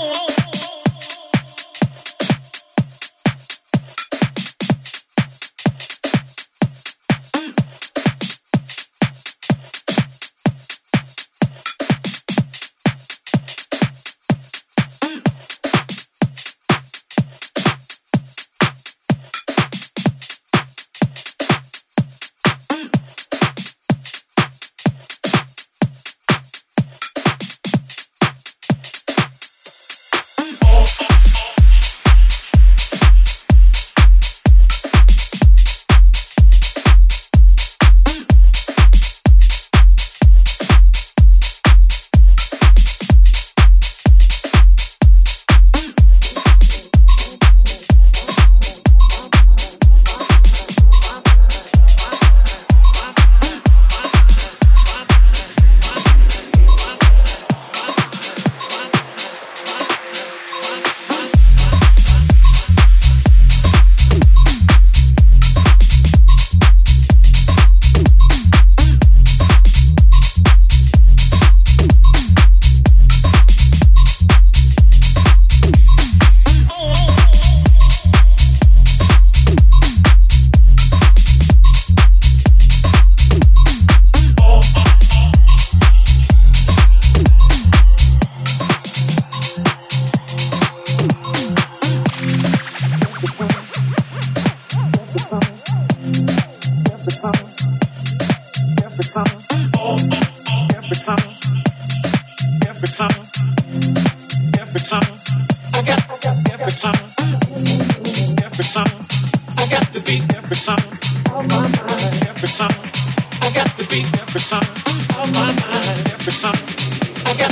Oh.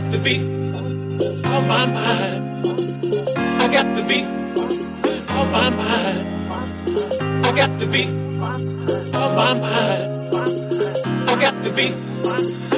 got to be on my mind. I got to be on my mind. I got to be on my mind. I got to be.